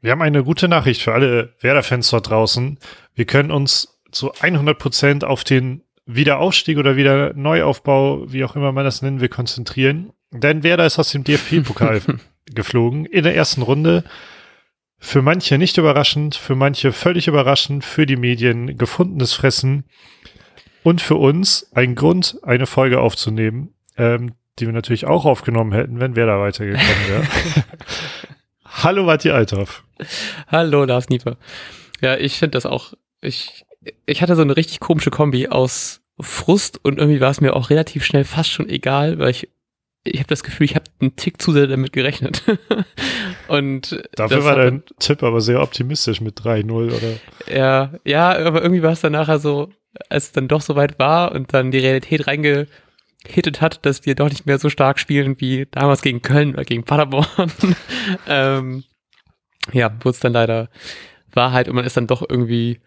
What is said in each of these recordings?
Wir haben eine gute Nachricht für alle Werder-Fans dort draußen. Wir können uns zu 100 Prozent auf den Wiederaufstieg oder wieder Neuaufbau, wie auch immer man das nennen will, konzentrieren. Denn Werder ist aus dem DFB-Pokal geflogen in der ersten Runde. Für manche nicht überraschend, für manche völlig überraschend, für die Medien gefundenes Fressen und für uns ein Grund, eine Folge aufzunehmen, ähm, die wir natürlich auch aufgenommen hätten, wenn Werder weitergekommen wäre. Hallo Matti Althoff. Hallo Lars Nieper. Ja, ich finde das auch, ich, ich hatte so eine richtig komische Kombi aus Frust und irgendwie war es mir auch relativ schnell fast schon egal, weil ich ich habe das Gefühl, ich habe einen Tick zu sehr damit gerechnet. und dafür war dein Tipp aber sehr optimistisch mit 3-0 oder? Ja, ja, aber irgendwie war es dann nachher so, als es dann doch soweit war und dann die Realität reingehittet hat, dass wir doch nicht mehr so stark spielen wie damals gegen Köln oder gegen Paderborn. ähm, ja, wurde es dann leider Wahrheit und man ist dann doch irgendwie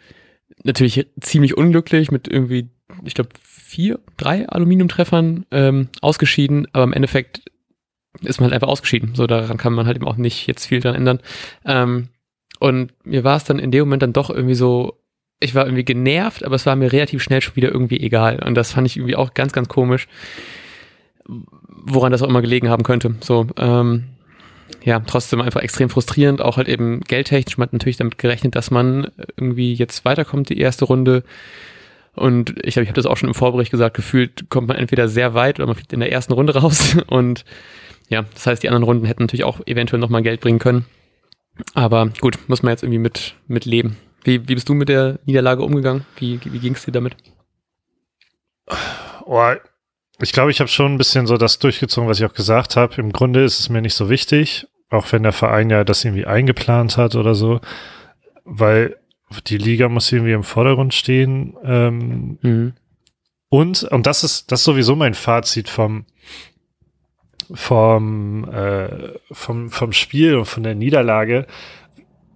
natürlich ziemlich unglücklich mit irgendwie, ich glaube, vier, drei Aluminiumtreffern ähm, ausgeschieden, aber im Endeffekt ist man halt einfach ausgeschieden. So, daran kann man halt eben auch nicht jetzt viel dran ändern. Ähm, und mir war es dann in dem Moment dann doch irgendwie so, ich war irgendwie genervt, aber es war mir relativ schnell schon wieder irgendwie egal. Und das fand ich irgendwie auch ganz, ganz komisch, woran das auch immer gelegen haben könnte. So, ähm, ja, trotzdem einfach extrem frustrierend, auch halt eben geldtechnisch. Man hat natürlich damit gerechnet, dass man irgendwie jetzt weiterkommt, die erste Runde. Und ich habe ich hab das auch schon im Vorbericht gesagt, gefühlt kommt man entweder sehr weit oder man fliegt in der ersten Runde raus. Und ja, das heißt, die anderen Runden hätten natürlich auch eventuell nochmal Geld bringen können. Aber gut, muss man jetzt irgendwie mit, mit leben. Wie, wie bist du mit der Niederlage umgegangen? Wie, wie ging es dir damit? Oh, ich glaube, ich habe schon ein bisschen so das durchgezogen, was ich auch gesagt habe. Im Grunde ist es mir nicht so wichtig, auch wenn der Verein ja das irgendwie eingeplant hat oder so, weil die Liga muss irgendwie im Vordergrund stehen. Ähm, mhm. Und, und das ist, das ist sowieso mein Fazit vom, vom, äh, vom, vom Spiel und von der Niederlage.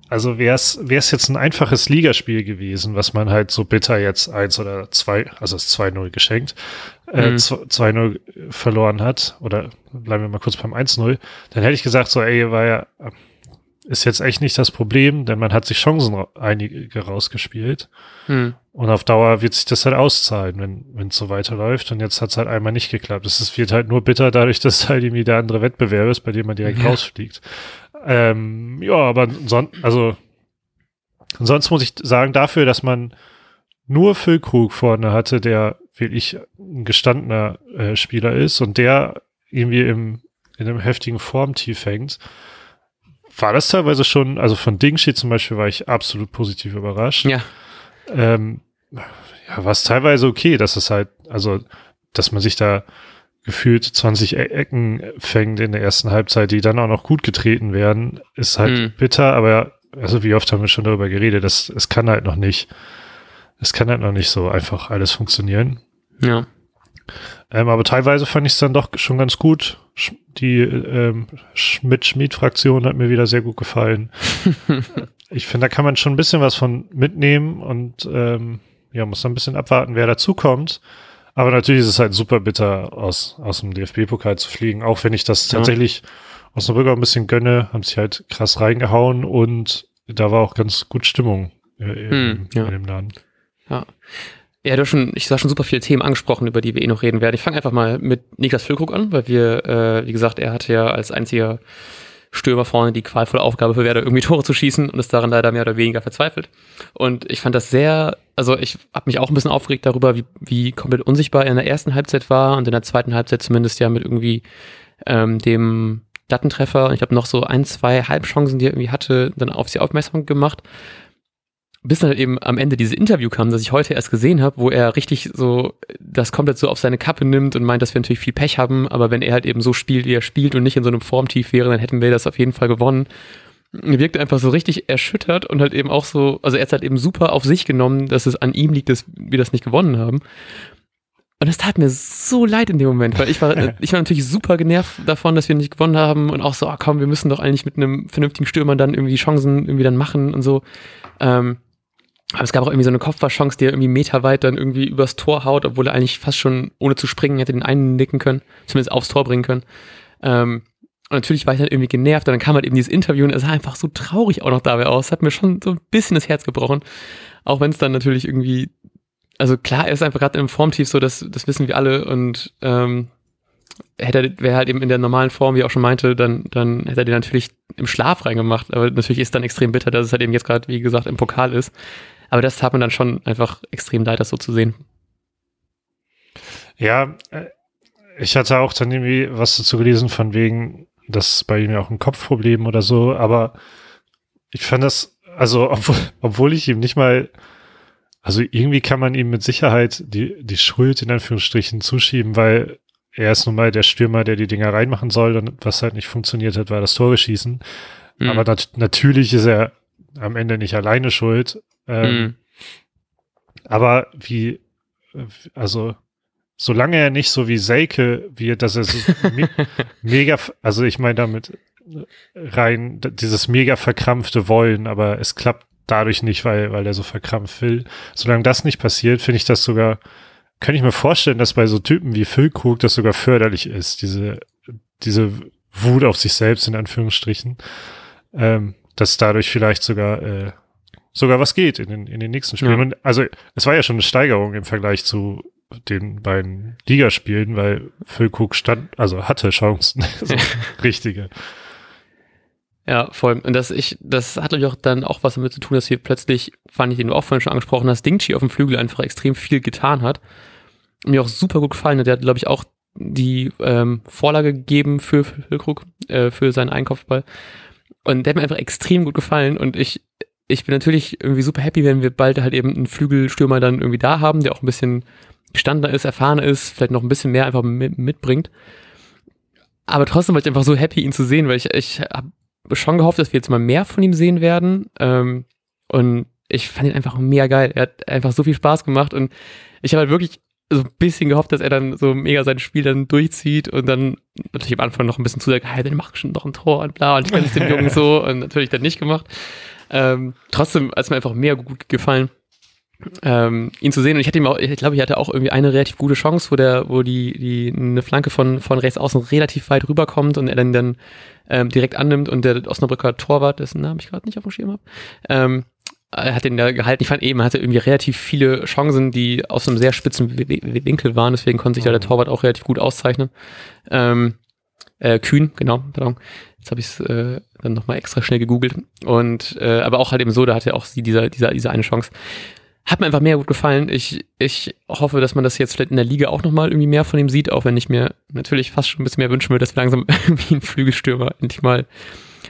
Also wäre es wäre es jetzt ein einfaches Ligaspiel gewesen, was man halt so bitter jetzt eins oder zwei, also es 2-0 geschenkt, äh, mhm. 2-0 verloren hat, oder bleiben wir mal kurz beim 1-0, dann hätte ich gesagt, so, ey, war ja, ist jetzt echt nicht das Problem, denn man hat sich Chancen einige rausgespielt. Mhm. Und auf Dauer wird sich das halt auszahlen, wenn wenn es so weiterläuft. Und jetzt hat es halt einmal nicht geklappt. Es wird halt nur bitter dadurch, dass halt irgendwie der andere Wettbewerb ist, bei dem man direkt ja. rausfliegt. Ähm, ja, aber son also sonst muss ich sagen, dafür, dass man nur Füllkrug vorne hatte, der wirklich ein gestandener äh, Spieler ist und der irgendwie im, in einem heftigen Formtief hängt, war das teilweise schon, also von Dingshi zum Beispiel war ich absolut positiv überrascht. Ja. Ähm, ja, war es teilweise okay, dass es halt, also, dass man sich da gefühlt 20 e Ecken fängt in der ersten Halbzeit, die dann auch noch gut getreten werden, ist halt mhm. bitter, aber also wie oft haben wir schon darüber geredet, dass es kann halt noch nicht, es kann halt noch nicht so einfach alles funktionieren. Ja. Ähm, aber teilweise fand ich es dann doch schon ganz gut. Die ähm, Schmidt-Schmied-Fraktion hat mir wieder sehr gut gefallen. ich finde, da kann man schon ein bisschen was von mitnehmen und ähm, ja, muss dann ein bisschen abwarten, wer dazukommt. Aber natürlich ist es halt super bitter, aus, aus dem DFB-Pokal zu fliegen, auch wenn ich das ja. tatsächlich aus dem Rücker ein bisschen gönne, haben sich halt krass reingehauen und da war auch ganz gut Stimmung äh, in, hm, ja. in dem Laden. Ja. Ja, du hast schon, ich sag schon super viele Themen angesprochen, über die wir eh noch reden werden. Ich fange einfach mal mit Niklas Füllkrug an, weil wir, äh, wie gesagt, er hatte ja als einziger Stürmer vorne die qualvolle Aufgabe für Werder, irgendwie Tore zu schießen und ist daran leider mehr oder weniger verzweifelt. Und ich fand das sehr, also ich habe mich auch ein bisschen aufgeregt darüber, wie, wie komplett unsichtbar er in der ersten Halbzeit war und in der zweiten Halbzeit zumindest ja mit irgendwie ähm, dem Dattentreffer. Ich habe noch so ein, zwei Halbchancen, die er irgendwie hatte, dann auf sie aufmerksam gemacht bis dann halt eben am Ende dieses Interview kam, das ich heute erst gesehen habe, wo er richtig so das komplett so auf seine Kappe nimmt und meint, dass wir natürlich viel Pech haben, aber wenn er halt eben so spielt, wie er spielt und nicht in so einem Formtief wäre, dann hätten wir das auf jeden Fall gewonnen. Er wirkt einfach so richtig erschüttert und halt eben auch so, also er hat halt eben super auf sich genommen, dass es an ihm liegt, dass wir das nicht gewonnen haben. Und es tat mir so leid in dem Moment, weil ich war, ich war natürlich super genervt davon, dass wir nicht gewonnen haben und auch so, oh komm, wir müssen doch eigentlich mit einem vernünftigen Stürmer dann irgendwie Chancen irgendwie dann machen und so. Ähm, aber es gab auch irgendwie so eine Kopfballchance, die er irgendwie meterweit dann irgendwie übers Tor haut, obwohl er eigentlich fast schon ohne zu springen hätte den einen nicken können, zumindest aufs Tor bringen können. Ähm, und natürlich war ich dann irgendwie genervt und dann kam halt eben dieses Interview und es sah einfach so traurig auch noch dabei aus. Hat mir schon so ein bisschen das Herz gebrochen. Auch wenn es dann natürlich irgendwie, also klar, er ist einfach gerade im Formtief so, das, das wissen wir alle und ähm, er, wäre halt eben in der normalen Form, wie er auch schon meinte, dann, dann hätte er den natürlich im Schlaf reingemacht. Aber natürlich ist dann extrem bitter, dass es halt eben jetzt gerade, wie gesagt, im Pokal ist. Aber das tat man dann schon einfach extrem leid, das so zu sehen. Ja, äh, ich hatte auch dann irgendwie was dazu gelesen von wegen, das ist bei ihm ja auch ein Kopfproblem oder so, aber ich fand das, also obwohl, obwohl ich ihm nicht mal, also irgendwie kann man ihm mit Sicherheit die, die Schuld in Anführungsstrichen zuschieben, weil er ist nun mal der Stürmer, der die Dinger reinmachen soll und was halt nicht funktioniert hat, war das Tore schießen. Mhm. Aber nat natürlich ist er am Ende nicht alleine schuld. Ähm, mhm. Aber wie, also solange er nicht so wie Seike wird, dass er so me mega, also ich meine damit rein dieses mega verkrampfte Wollen, aber es klappt dadurch nicht, weil, weil er so verkrampft will. Solange das nicht passiert, finde ich das sogar, kann ich mir vorstellen, dass bei so Typen wie Phil Krug das sogar förderlich ist, diese, diese Wut auf sich selbst in Anführungsstrichen, ähm, dass dadurch vielleicht sogar, äh, sogar was geht in den, in den nächsten Spielen. Ja. Also es war ja schon eine Steigerung im Vergleich zu den beiden Ligaspielen, weil Füllkrug stand, also hatte Chancen, so richtige. Ja, voll. Und das, ich, das hat natürlich auch dann auch was damit zu tun, dass hier plötzlich, fand ich den du auch vorhin schon angesprochen hast, Dingchi auf dem Flügel einfach extrem viel getan hat. Mir auch super gut gefallen hat. Der hat, glaube ich, auch die ähm, Vorlage gegeben für Füllkrug, äh, für seinen Einkopfball. Und der hat mir einfach extrem gut gefallen. Und ich, ich bin natürlich irgendwie super happy, wenn wir bald halt eben einen Flügelstürmer dann irgendwie da haben, der auch ein bisschen gestandener ist, erfahrener ist, vielleicht noch ein bisschen mehr einfach mitbringt. Aber trotzdem war ich einfach so happy, ihn zu sehen, weil ich, ich habe schon gehofft, dass wir jetzt mal mehr von ihm sehen werden. Ähm, und ich fand ihn einfach mega geil. Er hat einfach so viel Spaß gemacht und ich habe halt wirklich so ein bisschen gehofft, dass er dann so mega sein Spiel dann durchzieht und dann natürlich am Anfang noch ein bisschen zu sagt, hey, dann mach schon noch ein Tor und bla und ich kann es dem Jungen so und natürlich dann nicht gemacht. Ähm, trotzdem hat es mir einfach mega gut gefallen ähm, ihn zu sehen. Und ich hatte ihm auch, ich glaube, ich hatte auch irgendwie eine relativ gute Chance, wo der, wo die, die eine Flanke von, von rechts außen relativ weit rüberkommt und er dann, dann ähm, direkt annimmt und der Osnabrücker Torwart, dessen Namen ich gerade nicht auf dem Schirm habe, ähm, er hat den da gehalten. Ich fand eben, er hatte irgendwie relativ viele Chancen, die aus einem sehr spitzen Winkel waren, deswegen konnte sich da der mhm. Torwart auch relativ gut auszeichnen. Ähm, äh, Kühn, genau, pardon. Jetzt habe ich es äh, dann nochmal extra schnell gegoogelt. Und äh, aber auch halt eben so, da hatte er auch sie dieser, dieser, diese eine Chance hat mir einfach mehr gut gefallen. Ich, ich hoffe, dass man das jetzt vielleicht in der Liga auch nochmal irgendwie mehr von ihm sieht, auch wenn ich mir natürlich fast schon ein bisschen mehr wünschen würde, dass wir langsam irgendwie einen Flügelstürmer endlich mal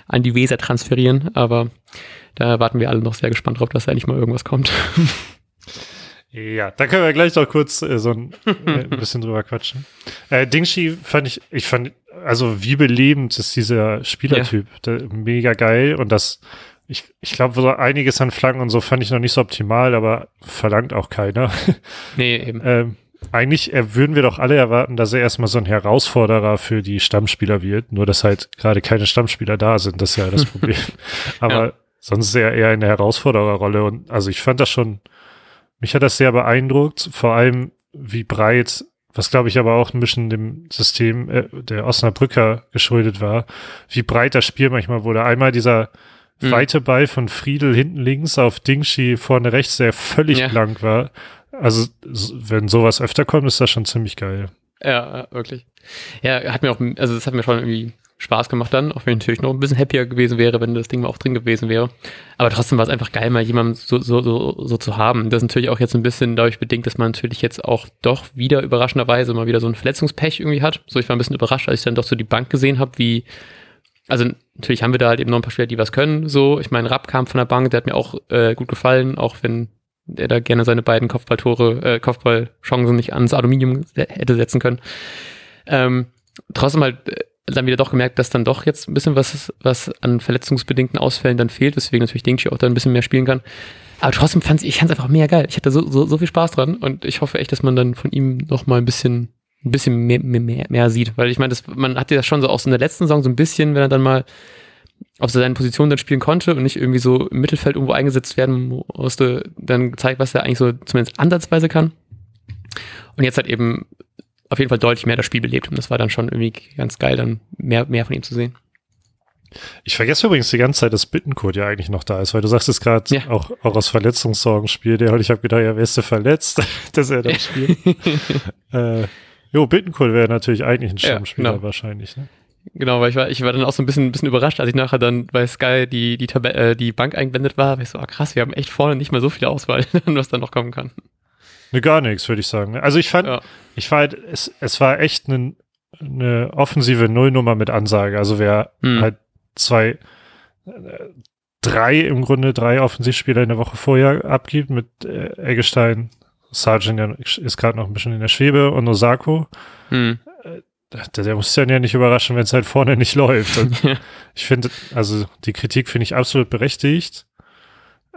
an die Weser transferieren. Aber da warten wir alle noch sehr gespannt drauf, dass da endlich mal irgendwas kommt. Ja, da können wir gleich noch kurz äh, so ein, äh, ein bisschen drüber quatschen. Äh, Dingshi fand ich, ich fand, also wie belebend ist dieser Spielertyp. Ja. Der, mega geil und das ich, ich glaube, so einiges an Flaggen und so fand ich noch nicht so optimal, aber verlangt auch keiner. Nee, eben. ähm, eigentlich äh, würden wir doch alle erwarten, dass er erstmal so ein Herausforderer für die Stammspieler wird, nur dass halt gerade keine Stammspieler da sind, das ist ja das Problem. aber ja. sonst ist er eher in der Herausfordererrolle und also ich fand das schon, mich hat das sehr beeindruckt, vor allem wie breit, was glaube ich aber auch ein bisschen dem System äh, der Osnabrücker geschuldet war, wie breit das Spiel manchmal wurde. Einmal dieser mhm. weite Ball von Friedel hinten links auf Dingshi vorne rechts, der völlig ja. blank war. Also, wenn sowas öfter kommt, ist das schon ziemlich geil. Ja, wirklich. Ja, hat mir auch, also das hat mir schon irgendwie Spaß gemacht dann, auch wenn ich natürlich noch ein bisschen happier gewesen wäre, wenn das Ding mal auch drin gewesen wäre. Aber trotzdem war es einfach geil, mal jemanden so, so, so, so zu haben. Das ist natürlich auch jetzt ein bisschen dadurch bedingt, dass man natürlich jetzt auch doch wieder überraschenderweise mal wieder so ein Verletzungspech irgendwie hat. So, ich war ein bisschen überrascht, als ich dann doch so die Bank gesehen habe, wie also natürlich haben wir da halt eben noch ein paar Spieler, die was können. So, ich meine, Rapp kam von der Bank, der hat mir auch äh, gut gefallen, auch wenn er da gerne seine beiden Kopfballtore, äh, Kopfballchancen nicht ans Aluminium hätte setzen können. Ähm, trotzdem halt äh, dann wieder doch gemerkt, dass dann doch jetzt ein bisschen was, was an verletzungsbedingten Ausfällen dann fehlt, weswegen natürlich Dingshi auch da ein bisschen mehr spielen kann. Aber trotzdem fand ich, es einfach mega geil. Ich hatte so, so, so viel Spaß dran und ich hoffe echt, dass man dann von ihm noch mal ein bisschen ein bisschen mehr, mehr, mehr sieht. Weil ich meine, man hatte das schon so auch so in der letzten Saison so ein bisschen, wenn er dann mal auf seine Position dann spielen konnte und nicht irgendwie so im Mittelfeld irgendwo eingesetzt werden musste, dann gezeigt, was er eigentlich so zumindest ansatzweise kann. Und jetzt halt eben auf jeden Fall deutlich mehr das Spiel belebt. Und das war dann schon irgendwie ganz geil, dann mehr, mehr von ihm zu sehen. Ich vergesse übrigens die ganze Zeit, dass Bittencode ja eigentlich noch da ist, weil du sagst es gerade ja. auch, auch aus Verletzungssorgen spielt er. Und ich habe gedacht, ja, wer ist der verletzt, dass er dann spielt? äh, jo, Bittencode wäre natürlich eigentlich ein Stammspieler ja, genau. wahrscheinlich. Ne? Genau, weil ich war, ich war dann auch so ein bisschen, ein bisschen überrascht, als ich nachher dann bei Sky die, die, Tab äh, die Bank eingeblendet war. weil ich so, ah, krass, wir haben echt vorne nicht mehr so viel Auswahl, was da noch kommen kann. Ne, gar nichts, würde ich sagen. Also ich fand, ja. ich halt, es, es war echt eine, eine offensive Nullnummer mit Ansage. Also wer hm. halt zwei, äh, drei im Grunde, drei Offensivspieler in der Woche vorher abgibt mit äh, Eggestein, Sargent ist gerade noch ein bisschen in der Schwebe und Osako. Hm. Äh, der, der muss dann ja nicht überraschen, wenn es halt vorne nicht läuft. ich finde, also die Kritik finde ich absolut berechtigt.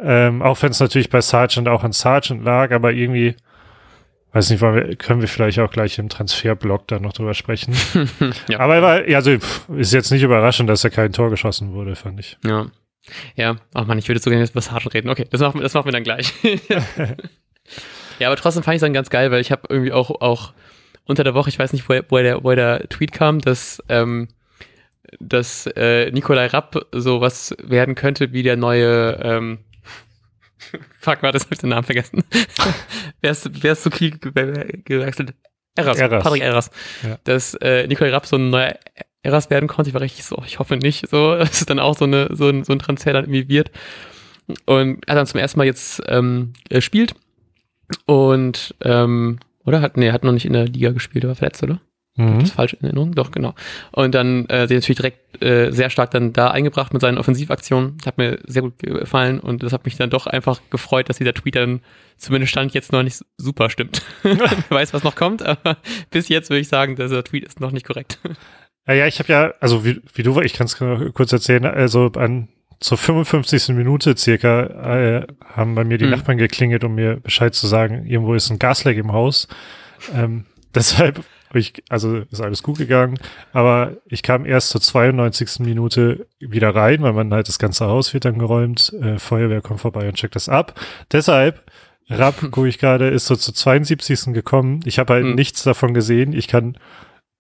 Ähm, auch wenn es natürlich bei Sargent auch an Sargent lag, aber irgendwie, weiß nicht, wir, können wir vielleicht auch gleich im Transferblock da noch drüber sprechen. ja. Aber er war, also ist jetzt nicht überraschend, dass er kein Tor geschossen wurde, fand ich. Ja. Ja, ach man, ich würde so gerne über Sargent reden. Okay, das machen, das machen wir dann gleich. ja, aber trotzdem fand ich es dann ganz geil, weil ich habe irgendwie auch, auch unter der Woche, ich weiß nicht, woher, woher, der, woher der Tweet kam, dass, ähm, dass äh, Nikolai Rapp sowas werden könnte wie der neue, ähm, fuck, warte, das habe ich den Namen vergessen. wer, ist, wer ist zu Kiel gewechselt? Eras, Eras. Patrick Eras. Ja. Dass äh, Nikolai Rapp so ein neuer Eras werden konnte. Ich war richtig so, ich hoffe nicht, so, dass es dann auch so, eine, so, ein, so ein Transfer dann irgendwie wird. Und er dann zum ersten Mal jetzt ähm, spielt und ähm, oder? Hat, nee, hat noch nicht in der Liga gespielt, war verletzt, oder? Mhm. Das falsch in Erinnerung? Doch, genau. Und dann äh, sie natürlich direkt äh, sehr stark dann da eingebracht mit seinen Offensivaktionen. Hat mir sehr gut gefallen und das hat mich dann doch einfach gefreut, dass dieser Tweet dann zumindest stand jetzt noch nicht super stimmt. Wer weiß, was noch kommt, aber bis jetzt würde ich sagen, dieser Tweet ist noch nicht korrekt. Ja, ja, ich habe ja, also wie, wie du, ich kann es kurz erzählen, also an zur 55. Minute circa äh, haben bei mir die mhm. Nachbarn geklingelt, um mir Bescheid zu sagen, irgendwo ist ein Gasleck im Haus. Ähm, deshalb ich, also ist alles gut gegangen, aber ich kam erst zur 92. Minute wieder rein, weil man halt das ganze Haus wird dann geräumt, äh, Feuerwehr kommt vorbei und checkt das ab. Deshalb, Rapp, gucke ich gerade, ist so zur 72. gekommen. Ich habe halt mhm. nichts davon gesehen. Ich kann,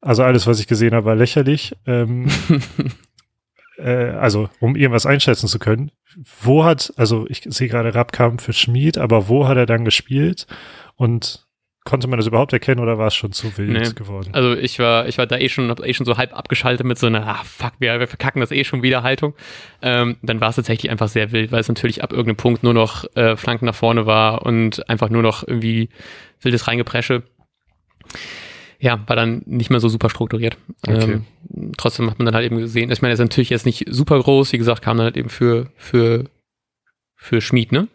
also alles, was ich gesehen habe, war lächerlich. Ähm, äh, also um irgendwas einschätzen zu können, wo hat, also ich sehe gerade Rapp kam für Schmied, aber wo hat er dann gespielt und konnte man das überhaupt erkennen oder war es schon zu wild nee. geworden? Also ich war, ich war da eh schon, hab eh schon so halb abgeschaltet mit so einer, ah fuck, wir, wir verkacken das eh schon wieder Haltung. Ähm, dann war es tatsächlich einfach sehr wild, weil es natürlich ab irgendeinem Punkt nur noch äh, Flanken nach vorne war und einfach nur noch irgendwie wildes Reingepresche ja, war dann nicht mehr so super strukturiert. Okay. Ähm, trotzdem hat man dann halt eben gesehen, ich meine, er ist natürlich jetzt nicht super groß, wie gesagt, kam dann halt eben für, für, für Schmied, ne?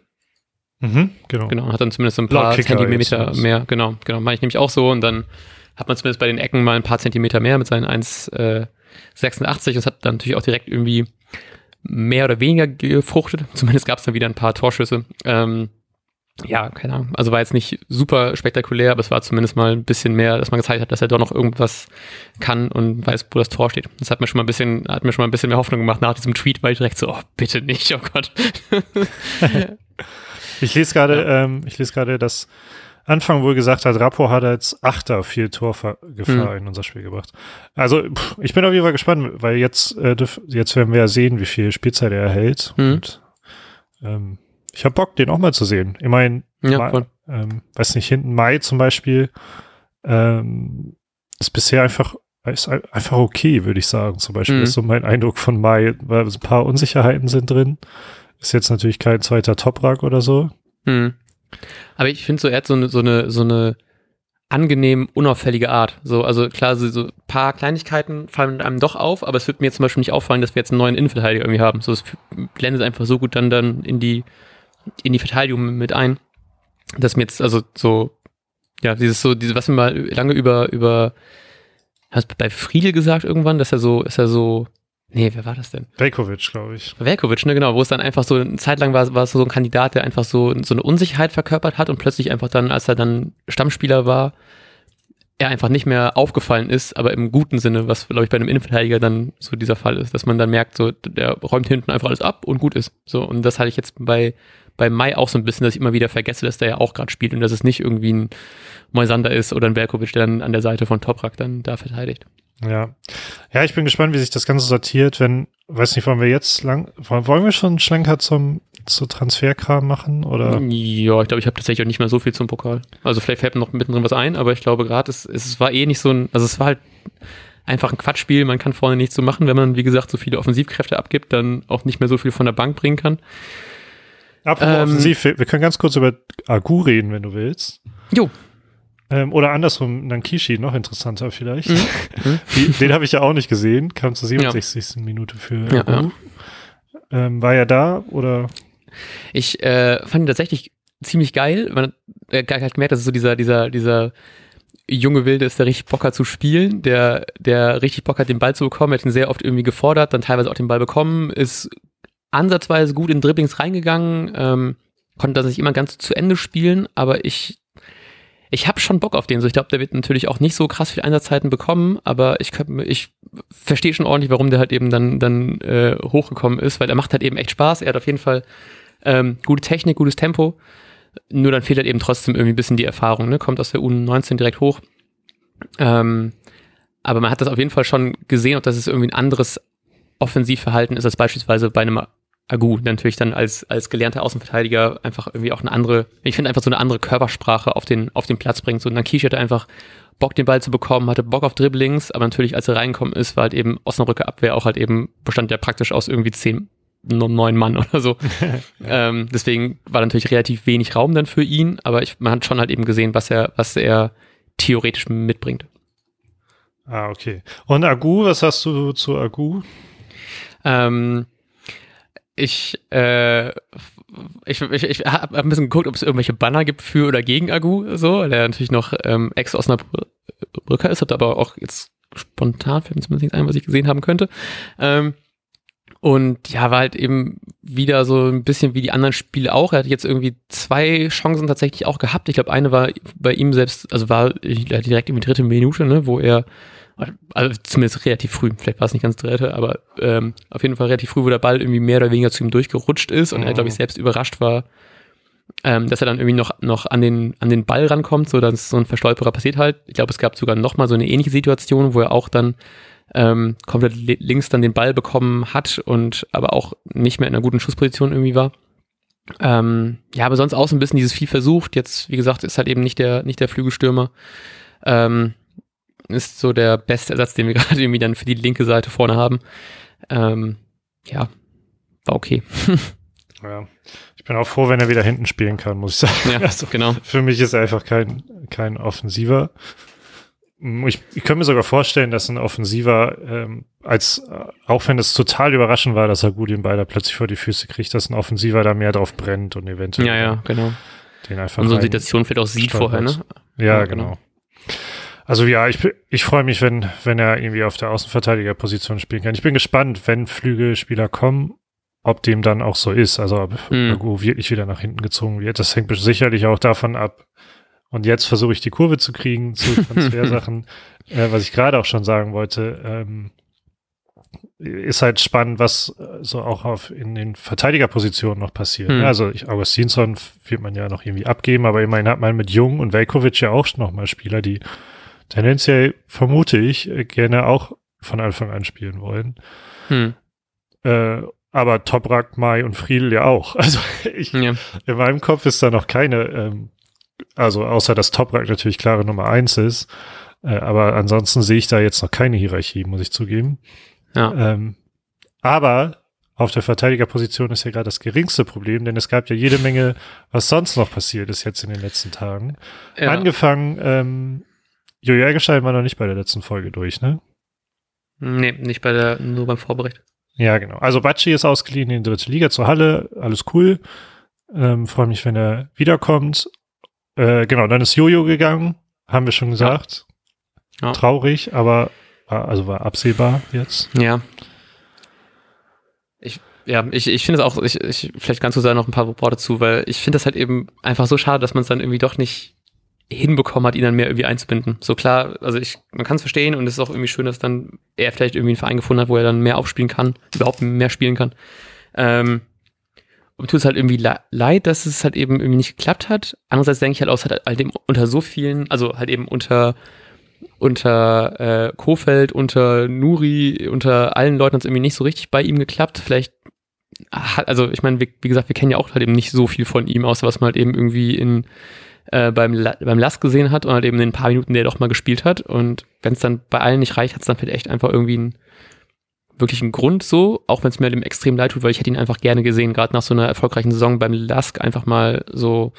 Mhm, genau. Genau, hat dann zumindest ein paar Zentimeter mehr, genau, genau, mache ich nämlich auch so und dann hat man zumindest bei den Ecken mal ein paar Zentimeter mehr mit seinen 1,86 äh, das hat dann natürlich auch direkt irgendwie mehr oder weniger gefruchtet. Zumindest gab es dann wieder ein paar Torschüsse. Ähm, ja, keine Ahnung. Also war jetzt nicht super spektakulär, aber es war zumindest mal ein bisschen mehr, dass man gezeigt hat, dass er doch noch irgendwas kann und weiß, wo das Tor steht. Das hat mir schon mal ein bisschen, hat mir schon mal ein bisschen mehr Hoffnung gemacht nach diesem Tweet, weil ich direkt so, oh, bitte nicht, oh Gott. ich lese gerade, ja. ähm, ich lese gerade, dass Anfang wohl gesagt hat, Rappo hat als Achter viel Torgefahr mhm. in unser Spiel gebracht. Also pff, ich bin auf jeden Fall gespannt, weil jetzt, äh, jetzt werden wir ja sehen, wie viel Spielzeit er erhält. Mhm. Und ähm, ich habe Bock, den auch mal zu sehen. Immerhin, ja, Mai, ähm, weiß nicht, hinten Mai zum Beispiel ähm, ist bisher einfach ist einfach okay, würde ich sagen. Zum Beispiel mhm. ist so mein Eindruck von Mai, weil ein paar Unsicherheiten sind drin. Ist jetzt natürlich kein zweiter Toprak oder so. Mhm. Aber ich finde so, er hat so eine, so eine, so eine angenehm unauffällige Art. So, also klar, so, so paar Kleinigkeiten fallen einem doch auf, aber es wird mir zum Beispiel nicht auffallen, dass wir jetzt einen neuen Innenverteidiger irgendwie haben. So, es blendet einfach so gut dann, dann in die, in die Verteidigung mit ein. Dass mir jetzt, also so, ja, dieses so, diese, was wir mal lange über, über, hast du bei Friedel gesagt irgendwann, dass er so, ist er so, nee, wer war das denn? Velkovic, glaube ich. Velkovic, ne, genau, wo es dann einfach so, eine Zeit lang war, war es so ein Kandidat, der einfach so, so eine Unsicherheit verkörpert hat und plötzlich einfach dann, als er dann Stammspieler war, er einfach nicht mehr aufgefallen ist, aber im guten Sinne, was glaube ich bei einem Innenverteidiger dann so dieser Fall ist, dass man dann merkt, so der räumt hinten einfach alles ab und gut ist. So und das hatte ich jetzt bei bei Mai auch so ein bisschen, dass ich immer wieder vergesse, dass der ja auch gerade spielt und dass es nicht irgendwie ein Moisander ist oder ein Berkovic, der dann an der Seite von Toprak dann da verteidigt. Ja. Ja, ich bin gespannt, wie sich das Ganze sortiert, wenn, weiß nicht, wollen wir jetzt lang, wollen wir schon Schlenker zum, zu Transferkram machen, oder? Ja, ich glaube, ich habe tatsächlich auch nicht mehr so viel zum Pokal. Also vielleicht fällt mir noch mittendrin was ein, aber ich glaube gerade, es, es war eh nicht so ein, also es war halt einfach ein Quatschspiel, man kann vorne nichts so machen, wenn man, wie gesagt, so viele Offensivkräfte abgibt, dann auch nicht mehr so viel von der Bank bringen kann. Apropos ähm, offensiv, wir können ganz kurz über Agu reden, wenn du willst. Jo. Ähm, oder andersrum, Nankishi, noch interessanter vielleicht. Mhm. Die, den habe ich ja auch nicht gesehen, kam zur 67. Ja. Minute für ja. Ja. Ähm, war er da oder? Ich äh, fand ihn tatsächlich ziemlich geil. Man äh, hat gemerkt, dass es so dieser, dieser, dieser junge Wilde ist, der richtig Bock hat zu spielen, der, der richtig Bock hat, den Ball zu bekommen, hat ihn sehr oft irgendwie gefordert, dann teilweise auch den Ball bekommen, ist ansatzweise gut in Dribblings reingegangen, ähm, konnte das nicht immer ganz zu Ende spielen, aber ich ich habe schon Bock auf den. So, ich glaube, der wird natürlich auch nicht so krass viel Einsatzzeiten bekommen, aber ich, könnt, ich verstehe schon ordentlich, warum der halt eben dann, dann äh, hochgekommen ist, weil er macht halt eben echt Spaß. Er hat auf jeden Fall ähm, gute Technik, gutes Tempo. Nur dann fehlt halt eben trotzdem irgendwie ein bisschen die Erfahrung. Ne? Kommt aus der U19 direkt hoch. Ähm, aber man hat das auf jeden Fall schon gesehen, ob das ist irgendwie ein anderes Offensivverhalten ist als beispielsweise bei einem Agu natürlich dann als, als gelernter Außenverteidiger einfach irgendwie auch eine andere, ich finde einfach so eine andere Körpersprache auf den, auf den Platz bringt. So Nakish hatte einfach Bock, den Ball zu bekommen, hatte Bock auf Dribblings, aber natürlich, als er reinkommen ist, war halt eben Osnabrücker Abwehr auch halt eben, bestand ja praktisch aus irgendwie zehn, neun Mann oder so. ähm, deswegen war natürlich relativ wenig Raum dann für ihn, aber ich, man hat schon halt eben gesehen, was er, was er theoretisch mitbringt. Ah, okay. Und Agu, was hast du zu Agu? Ähm, ich, äh, ich, ich, ich habe ein bisschen geguckt, ob es irgendwelche Banner gibt für oder gegen Agu, so, der natürlich noch ähm, Ex-Osnabrücker ist, hat aber auch jetzt spontan, fällt mir zumindest nichts ein, was ich gesehen haben könnte. Ähm, und ja, war halt eben wieder so ein bisschen wie die anderen Spiele auch. Er hat jetzt irgendwie zwei Chancen tatsächlich auch gehabt. Ich glaube, eine war bei ihm selbst, also war direkt in die dritte Minute, ne, wo er also zumindest relativ früh, vielleicht war es nicht ganz dritte, aber ähm, auf jeden Fall relativ früh, wo der Ball irgendwie mehr oder weniger zu ihm durchgerutscht ist und mhm. er, glaube ich, selbst überrascht war, ähm, dass er dann irgendwie noch, noch an, den, an den Ball rankommt, so dass so ein Verstolperer passiert halt. Ich glaube, es gab sogar noch mal so eine ähnliche Situation, wo er auch dann ähm, komplett links dann den Ball bekommen hat und aber auch nicht mehr in einer guten Schussposition irgendwie war. Ähm, ja, aber sonst auch so ein bisschen dieses viel versucht. Jetzt, wie gesagt, ist halt eben nicht der, nicht der Flügelstürmer. Ähm, ist so der beste Ersatz, den wir gerade irgendwie dann für die linke Seite vorne haben. Ähm, ja, war okay. ja. Ich bin auch froh, wenn er wieder hinten spielen kann, muss ich sagen. Ja, also, genau. Für mich ist er einfach kein, kein Offensiver. Ich, ich könnte mir sogar vorstellen, dass ein Offensiver, ähm, als auch wenn es total überraschend war, dass er gut den Ball da plötzlich vor die Füße kriegt, dass ein Offensiver da mehr drauf brennt und eventuell ja, ja, genau. den einfach. Und so eine Situation vielleicht auch sieht vorher, ne? Ja, ja genau. Also ja, ich, ich freue mich, wenn, wenn er irgendwie auf der Außenverteidigerposition spielen kann. Ich bin gespannt, wenn Flügelspieler kommen, ob dem dann auch so ist. Also ob mhm. Wirklich wieder nach hinten gezogen wird. Das hängt sicherlich auch davon ab. Und jetzt versuche ich die Kurve zu kriegen zu Transfersachen. äh, was ich gerade auch schon sagen wollte, ähm, ist halt spannend, was so auch auf in den Verteidigerpositionen noch passiert. Mhm. Also ich, Augustinsson wird man ja noch irgendwie abgeben, aber immerhin hat man mit Jung und Velkovic ja auch noch mal Spieler, die tendenziell vermute ich äh, gerne auch von Anfang an spielen wollen. Hm. Äh, aber Toprak, Mai und Friedel ja auch. Also ich, ja. in meinem Kopf ist da noch keine, ähm, also außer dass Toprak natürlich klare Nummer eins ist. Äh, aber ansonsten sehe ich da jetzt noch keine Hierarchie, muss ich zugeben. Ja. Ähm, aber auf der Verteidigerposition ist ja gerade das geringste Problem, denn es gab ja jede Menge, was sonst noch passiert ist jetzt in den letzten Tagen. Ja. Angefangen ähm, Jojo Eggestein war noch nicht bei der letzten Folge durch, ne? Nee, nicht bei der, nur beim Vorbericht. Ja, genau. Also Batschi ist ausgeliehen in die dritte Liga zur Halle, alles cool. Ähm, Freue mich, wenn er wiederkommt. Äh, genau, dann ist Jojo gegangen, haben wir schon gesagt. Ja. Ja. Traurig, aber war, also war absehbar jetzt. Ja. Ich, ja, ich, ich finde es auch, ich, ich, vielleicht kannst du da noch ein paar Worte zu, weil ich finde das halt eben einfach so schade, dass man es dann irgendwie doch nicht hinbekommen hat, ihn dann mehr irgendwie einzubinden. So klar, also ich, man kann es verstehen und es ist auch irgendwie schön, dass dann er vielleicht irgendwie einen Verein gefunden hat, wo er dann mehr aufspielen kann, überhaupt mehr spielen kann. Ähm, und tut es halt irgendwie leid, dass es halt eben irgendwie nicht geklappt hat. Andererseits denke ich halt auch, es hat halt eben unter so vielen, also halt eben unter unter äh, Kofeld, unter Nuri, unter allen Leuten hat es irgendwie nicht so richtig bei ihm geklappt. Vielleicht hat, also ich meine, wie, wie, gesagt, wir kennen ja auch halt eben nicht so viel von ihm, außer was man halt eben irgendwie in äh, beim, La beim Last gesehen hat und halt eben in ein paar Minuten, der doch mal gespielt hat. Und wenn es dann bei allen nicht reicht, hat es dann vielleicht echt einfach irgendwie einen wirklichen Grund so, auch wenn es mir dem extrem leid tut, weil ich hätte ihn einfach gerne gesehen, gerade nach so einer erfolgreichen Saison beim Lask einfach mal so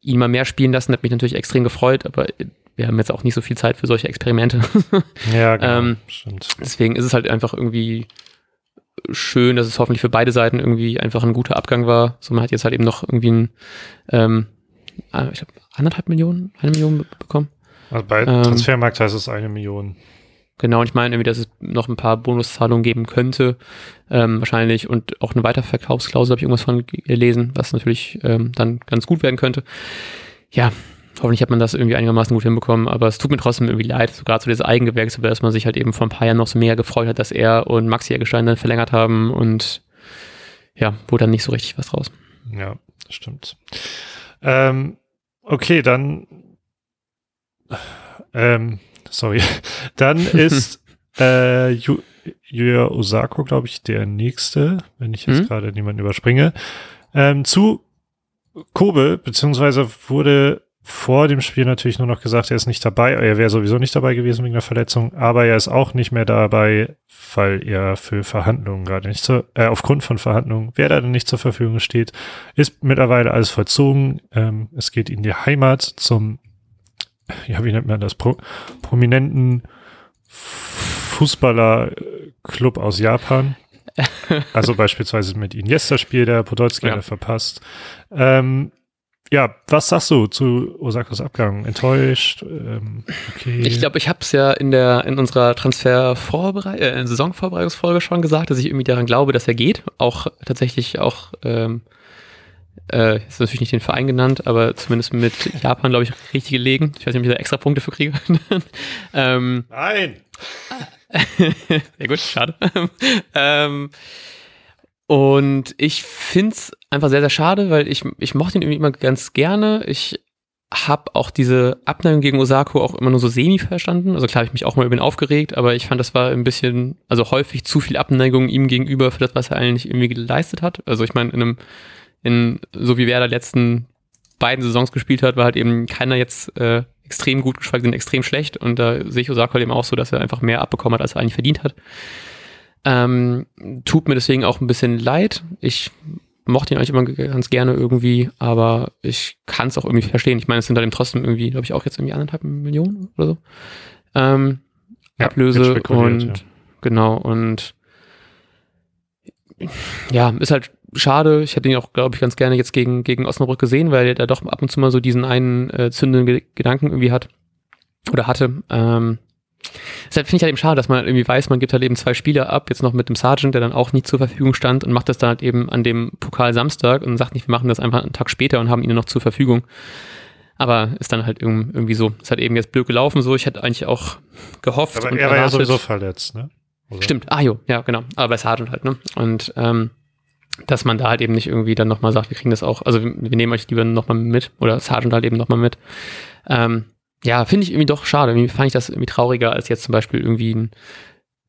ihn mal mehr spielen lassen, hat mich natürlich extrem gefreut, aber wir haben jetzt auch nicht so viel Zeit für solche Experimente. ja, genau, ähm, stimmt. Deswegen ist es halt einfach irgendwie schön, dass es hoffentlich für beide Seiten irgendwie einfach ein guter Abgang war. So, man hat jetzt halt eben noch irgendwie ein, ähm, ich glaube, anderthalb Millionen, eine Million bekommen. Also bei ähm, Transfermarkt heißt es eine Million. Genau, und ich meine irgendwie, dass es noch ein paar Bonuszahlungen geben könnte, ähm, wahrscheinlich, und auch eine Weiterverkaufsklausel habe ich irgendwas von gelesen, was natürlich ähm, dann ganz gut werden könnte. Ja, hoffentlich hat man das irgendwie einigermaßen gut hinbekommen, aber es tut mir trotzdem irgendwie leid, so gerade so dieses Eigengewächse, dass man sich halt eben vor ein paar Jahren noch so mehr gefreut hat, dass er und Maxi Eggestein dann verlängert haben und ja, wurde dann nicht so richtig was draus. Ja, stimmt. Ähm, okay, dann ähm, sorry, dann ist äh, Yuya Osako, glaube ich, der nächste, wenn ich jetzt mhm. gerade niemanden überspringe. Ähm, zu Kobe, beziehungsweise wurde vor dem Spiel natürlich nur noch gesagt, er ist nicht dabei. Er wäre sowieso nicht dabei gewesen wegen der Verletzung, aber er ist auch nicht mehr dabei, weil er für Verhandlungen gerade nicht zur, äh, aufgrund von Verhandlungen, wer da denn nicht zur Verfügung steht, ist mittlerweile alles vollzogen. Ähm, es geht in die Heimat zum, ja, wie nennt man das, Pro, prominenten Fußballerclub aus Japan. also beispielsweise mit Iniesta spielt er, Podolski ja. verpasst. Ähm, ja, was sagst du zu Osakos Abgang? Enttäuscht? Ähm, okay. Ich glaube, ich habe es ja in der in unserer Transfervorbereit äh, Saisonvorbereitungsfolge schon gesagt, dass ich irgendwie daran glaube, dass er geht. Auch tatsächlich auch ähm, äh, ist natürlich nicht den Verein genannt, aber zumindest mit Japan, glaube ich, richtig gelegen. Ich weiß nicht, ob ich da extra Punkte für kriege. ähm, Nein. ja gut, schade. ähm, und ich finde es einfach sehr, sehr schade, weil ich, ich mochte ihn irgendwie immer ganz gerne. Ich habe auch diese Abneigung gegen Osako auch immer nur so semi verstanden. Also klar habe ich mich auch mal über ihn aufgeregt, aber ich fand, das war ein bisschen, also häufig zu viel Abneigung ihm gegenüber für das, was er eigentlich irgendwie geleistet hat. Also ich meine, in einem, in, so wie Werder letzten beiden Saisons gespielt hat, war halt eben keiner jetzt äh, extrem gut, geschweige denn extrem schlecht. Und da sehe ich Osako halt eben auch so, dass er einfach mehr abbekommen hat, als er eigentlich verdient hat. Ähm, tut mir deswegen auch ein bisschen leid. Ich mochte ihn eigentlich immer ganz gerne irgendwie, aber ich kann es auch irgendwie verstehen. Ich meine, es sind dann trotzdem irgendwie, glaube ich, auch jetzt irgendwie anderthalb Millionen oder so. Ähm, ja, Ablöse und ja. genau und ja, ist halt schade. Ich hätte ihn auch, glaube ich, ganz gerne jetzt gegen, gegen Osnabrück gesehen, weil er da doch ab und zu mal so diesen einen äh, zündenden Gedanken irgendwie hat oder hatte. Ähm, Deshalb finde ich halt eben schade, dass man halt irgendwie weiß, man gibt halt eben zwei Spieler ab, jetzt noch mit dem Sergeant, der dann auch nicht zur Verfügung stand und macht das dann halt eben an dem Pokal Samstag und sagt nicht, wir machen das einfach einen Tag später und haben ihn noch zur Verfügung. Aber ist dann halt irgendwie so. Ist halt eben jetzt blöd gelaufen so. Ich hätte eigentlich auch gehofft. Aber er war ja sowieso verletzt, ne? Oder? Stimmt. Ah, jo, ja, genau. Aber bei Sergeant halt, ne? Und ähm, dass man da halt eben nicht irgendwie dann nochmal sagt, wir kriegen das auch, also wir, wir nehmen euch lieber nochmal mit oder Sergeant halt eben nochmal mit. Ähm, ja, finde ich irgendwie doch schade. Irgendwie fand ich das irgendwie trauriger als jetzt zum Beispiel irgendwie ein,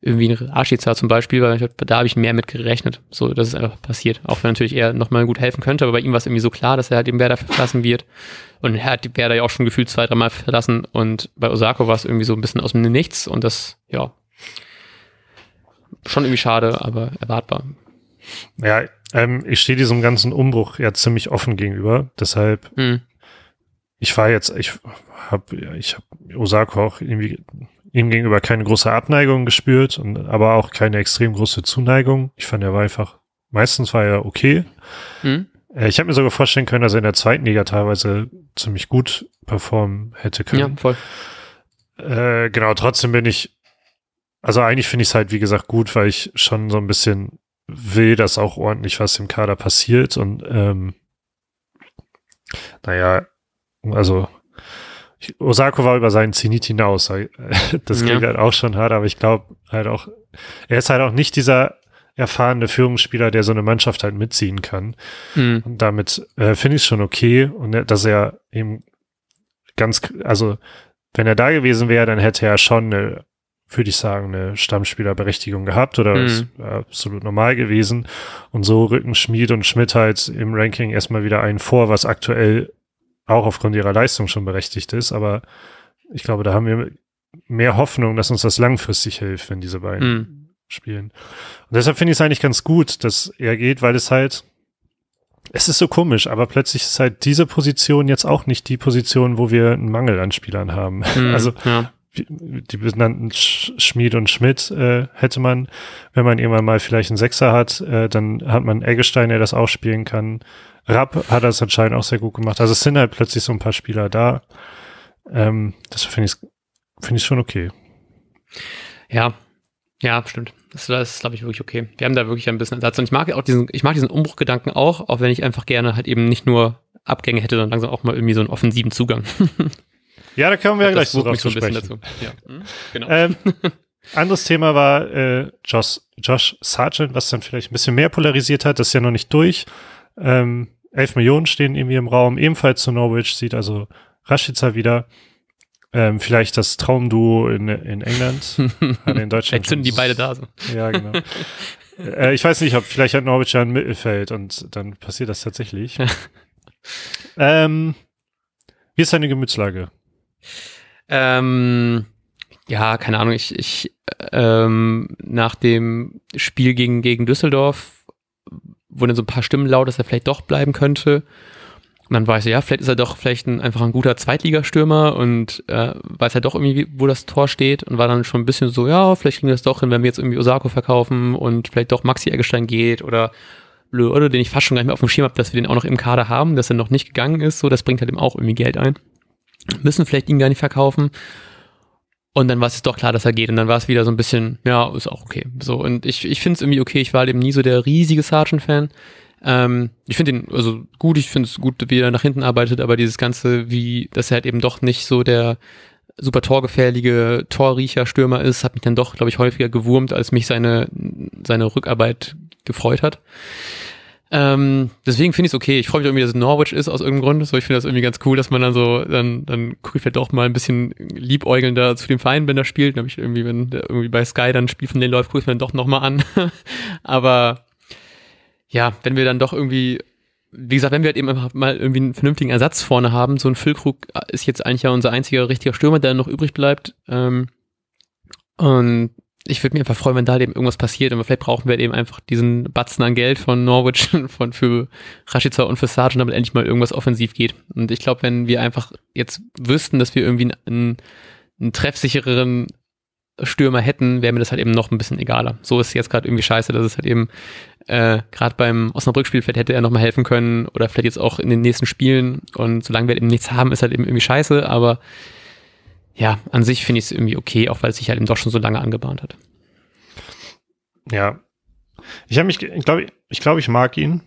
irgendwie ein Rashica zum Beispiel, weil ich, da habe ich mehr mit gerechnet, so dass es einfach passiert. Auch wenn natürlich er nochmal gut helfen könnte, aber bei ihm war es irgendwie so klar, dass er halt den Werder verlassen wird. Und er hat die Werder ja auch schon gefühlt zwei, dreimal verlassen. Und bei Osako war es irgendwie so ein bisschen aus dem Nichts und das, ja, schon irgendwie schade, aber erwartbar. Ja, ähm, ich stehe diesem ganzen Umbruch ja ziemlich offen gegenüber. Deshalb, mhm. Ich war jetzt, ich habe ich hab Osako auch irgendwie ihm gegenüber keine große Abneigung gespürt, und, aber auch keine extrem große Zuneigung. Ich fand, er war einfach, meistens war er okay. Mhm. Ich habe mir sogar vorstellen können, dass er in der zweiten Liga teilweise ziemlich gut performen hätte können. Ja, voll. Äh, genau, trotzdem bin ich, also eigentlich finde ich es halt, wie gesagt, gut, weil ich schon so ein bisschen will, dass auch ordentlich was im Kader passiert und ähm, naja, also Osako war über seinen Zenit hinaus. Das klingt ja. halt auch schon hart, aber ich glaube halt auch, er ist halt auch nicht dieser erfahrene Führungsspieler, der so eine Mannschaft halt mitziehen kann. Mhm. Und damit äh, finde ich es schon okay. Und dass er eben ganz, also wenn er da gewesen wäre, dann hätte er schon eine, würde ich sagen, eine Stammspielerberechtigung gehabt oder mhm. ist absolut normal gewesen. Und so rücken Schmid und Schmidt halt im Ranking erstmal wieder einen vor, was aktuell auch aufgrund ihrer Leistung schon berechtigt ist. Aber ich glaube, da haben wir mehr Hoffnung, dass uns das langfristig hilft, wenn diese beiden mhm. spielen. Und deshalb finde ich es eigentlich ganz gut, dass er geht, weil es halt, es ist so komisch, aber plötzlich ist halt diese Position jetzt auch nicht die Position, wo wir einen Mangel an Spielern haben. Mhm, also ja. die benannten Schmied und Schmidt äh, hätte man, wenn man irgendwann mal vielleicht einen Sechser hat, äh, dann hat man Eggestein, der das auch spielen kann. Rapp hat das anscheinend auch sehr gut gemacht. Also es sind halt plötzlich so ein paar Spieler da. Ähm, das finde ich, finde ich schon okay. Ja, ja, stimmt. Das, das ist, glaube ich, wirklich okay. Wir haben da wirklich ein bisschen Ersatz. Und ich mag auch diesen, ich mag diesen Umbruchgedanken auch, auch wenn ich einfach gerne halt eben nicht nur Abgänge hätte, sondern langsam auch mal irgendwie so einen offensiven Zugang. ja, da kommen wir ja gleich so drauf zu sprechen. Dazu. Ja, hm, genau. Ähm, anderes Thema war äh, Josh, Josh Sargent, was dann vielleicht ein bisschen mehr polarisiert hat. Das ist ja noch nicht durch. Ähm, 11 Millionen stehen irgendwie im Raum, ebenfalls zu Norwich, sieht also Rashica wieder. Ähm, vielleicht das Traumduo in, in England, in Deutschland. Vielleicht sind die beide da. So. Ja, genau. äh, ich weiß nicht, ob vielleicht hat Norwich ja ein Mittelfeld und dann passiert das tatsächlich. ähm, wie ist deine Gemütslage? Ähm, ja, keine Ahnung. Ich, ich ähm, nach dem Spiel gegen, gegen Düsseldorf wurden so ein paar Stimmen laut, dass er vielleicht doch bleiben könnte. Und dann ich so, ja, vielleicht ist er doch vielleicht ein, einfach ein guter Zweitligastürmer und äh, weiß halt doch irgendwie, wo das Tor steht und war dann schon ein bisschen so, ja, vielleicht kriegen wir das doch hin, wenn wir jetzt irgendwie Osako verkaufen und vielleicht doch Maxi Eggestein geht oder oder den ich fast schon gar nicht mehr auf dem Schirm habe, dass wir den auch noch im Kader haben, dass er noch nicht gegangen ist, so, das bringt halt eben auch irgendwie Geld ein. Müssen vielleicht ihn gar nicht verkaufen. Und dann war es doch klar, dass er geht. Und dann war es wieder so ein bisschen, ja, ist auch okay. So, und ich, ich finde es irgendwie okay. Ich war halt eben nie so der riesige Sargent-Fan. Ähm, ich finde ihn also gut, ich finde es gut, wie er nach hinten arbeitet, aber dieses Ganze, wie, dass er halt eben doch nicht so der super torgefährliche Torriecher-Stürmer ist, hat mich dann doch, glaube ich, häufiger gewurmt, als mich seine, seine Rückarbeit gefreut hat. Ähm, deswegen finde ich es okay. Ich freue mich irgendwie, dass es Norwich ist aus irgendeinem Grund. So, ich finde das irgendwie ganz cool, dass man dann so, dann, dann gucke ich vielleicht doch mal ein bisschen liebäugelnder zu dem Verein, wenn er spielt. Dann habe ich irgendwie, wenn der irgendwie bei Sky dann ein Spiel von denen läuft, gucke ich mir dann doch nochmal an. Aber ja, wenn wir dann doch irgendwie, wie gesagt, wenn wir halt eben einfach mal irgendwie einen vernünftigen Ersatz vorne haben, so ein Füllkrug ist jetzt eigentlich ja unser einziger richtiger Stürmer, der noch übrig bleibt. Ähm, und ich würde mich einfach freuen, wenn da eben irgendwas passiert. Und vielleicht brauchen wir eben einfach diesen Batzen an Geld von Norwich von für Rashica und für Sargent, damit endlich mal irgendwas offensiv geht. Und ich glaube, wenn wir einfach jetzt wüssten, dass wir irgendwie einen, einen treffsichereren Stürmer hätten, wäre mir das halt eben noch ein bisschen egaler. So ist jetzt gerade irgendwie scheiße, dass es halt eben äh, gerade beim Osnabrück-Spiel vielleicht hätte er nochmal helfen können oder vielleicht jetzt auch in den nächsten Spielen und solange wir eben nichts haben, ist halt eben irgendwie scheiße, aber ja, an sich finde ich es irgendwie okay, auch weil es sich halt eben doch schon so lange angebahnt hat. Ja. Ich habe mich, ich glaube, ich, glaub, ich mag ihn.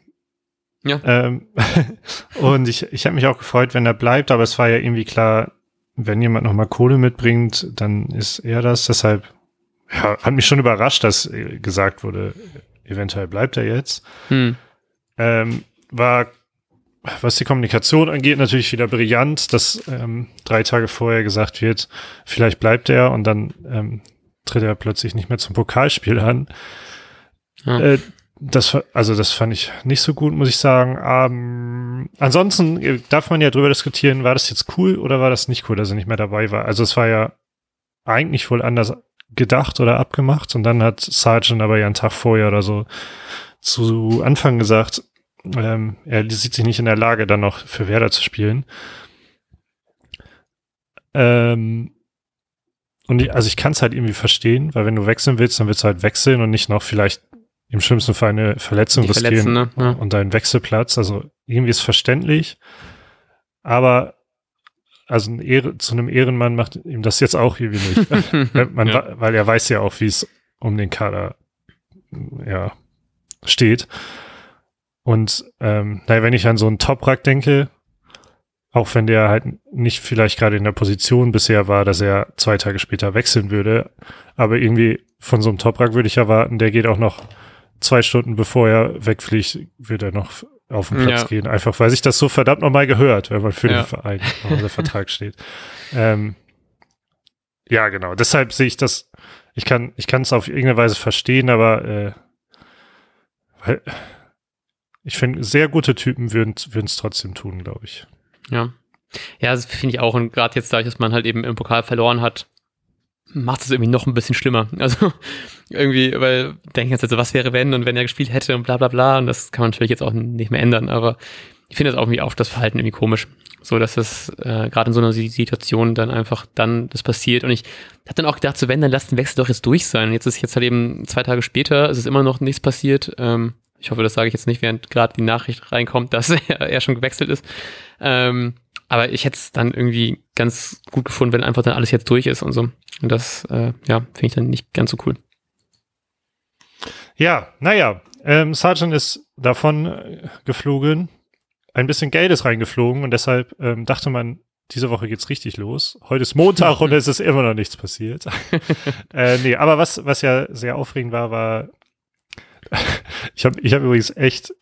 Ja. Ähm, und ich, ich habe mich auch gefreut, wenn er bleibt, aber es war ja irgendwie klar, wenn jemand nochmal Kohle mitbringt, dann ist er das. Deshalb ja, hat mich schon überrascht, dass äh, gesagt wurde, eventuell bleibt er jetzt. Hm. Ähm, war, was die Kommunikation angeht, natürlich wieder brillant, dass ähm, drei Tage vorher gesagt wird, vielleicht bleibt er und dann ähm, tritt er plötzlich nicht mehr zum Pokalspiel an. Ja. Äh, das, also das fand ich nicht so gut, muss ich sagen. Ähm, ansonsten äh, darf man ja drüber diskutieren, war das jetzt cool oder war das nicht cool, dass er nicht mehr dabei war. Also es war ja eigentlich wohl anders gedacht oder abgemacht und dann hat Sargent aber ja einen Tag vorher oder so zu Anfang gesagt, ähm, er sieht sich nicht in der Lage, dann noch für Werder zu spielen. Ähm, und ich, also ich kann es halt irgendwie verstehen, weil wenn du wechseln willst, dann willst du halt wechseln und nicht noch vielleicht im schlimmsten Fall eine Verletzung Die riskieren ne? ja. und deinen Wechselplatz. Also irgendwie ist verständlich. Aber also ein Ehre, zu einem Ehrenmann macht ihm das jetzt auch irgendwie nicht. Man, ja. Weil er weiß ja auch, wie es um den Kader ja, steht. Und ähm, naja, wenn ich an so einen Toprak denke, auch wenn der halt nicht vielleicht gerade in der Position bisher war, dass er zwei Tage später wechseln würde. Aber irgendwie von so einem Toprak würde ich erwarten, der geht auch noch zwei Stunden bevor er wegfliegt, wird er noch auf den Platz ja. gehen. Einfach weil sich das so verdammt nochmal gehört, wenn man für ja. den Verein unter Vertrag steht. Ähm, ja, genau. Deshalb sehe ich das, ich kann, ich kann es auf irgendeine Weise verstehen, aber äh, weil, ich finde, sehr gute Typen würden es trotzdem tun, glaube ich. Ja. Ja, das finde ich auch. Und gerade jetzt dadurch, dass man halt eben im Pokal verloren hat, macht es irgendwie noch ein bisschen schlimmer. Also irgendwie, weil denken jetzt also, was wäre wenn und wenn er gespielt hätte und bla bla bla. Und das kann man natürlich jetzt auch nicht mehr ändern. Aber ich finde das auch irgendwie auf das Verhalten irgendwie komisch. So, dass das äh, gerade in so einer Situation dann einfach dann das passiert. Und ich habe dann auch gedacht, so wenn, dann lass den Wechsel doch jetzt durch sein. Jetzt ist jetzt halt eben zwei Tage später, es ist immer noch nichts passiert. Ähm, ich hoffe, das sage ich jetzt nicht, während gerade die Nachricht reinkommt, dass er, er schon gewechselt ist. Ähm, aber ich hätte es dann irgendwie ganz gut gefunden, wenn einfach dann alles jetzt durch ist und so. Und das, äh, ja, finde ich dann nicht ganz so cool. Ja, naja, ähm, Sargent ist davon äh, geflogen. Ein bisschen Geld ist reingeflogen und deshalb ähm, dachte man, diese Woche geht's richtig los. Heute ist Montag und es ist immer noch nichts passiert. äh, nee, aber was, was ja sehr aufregend war, war, ich habe ich hab übrigens echt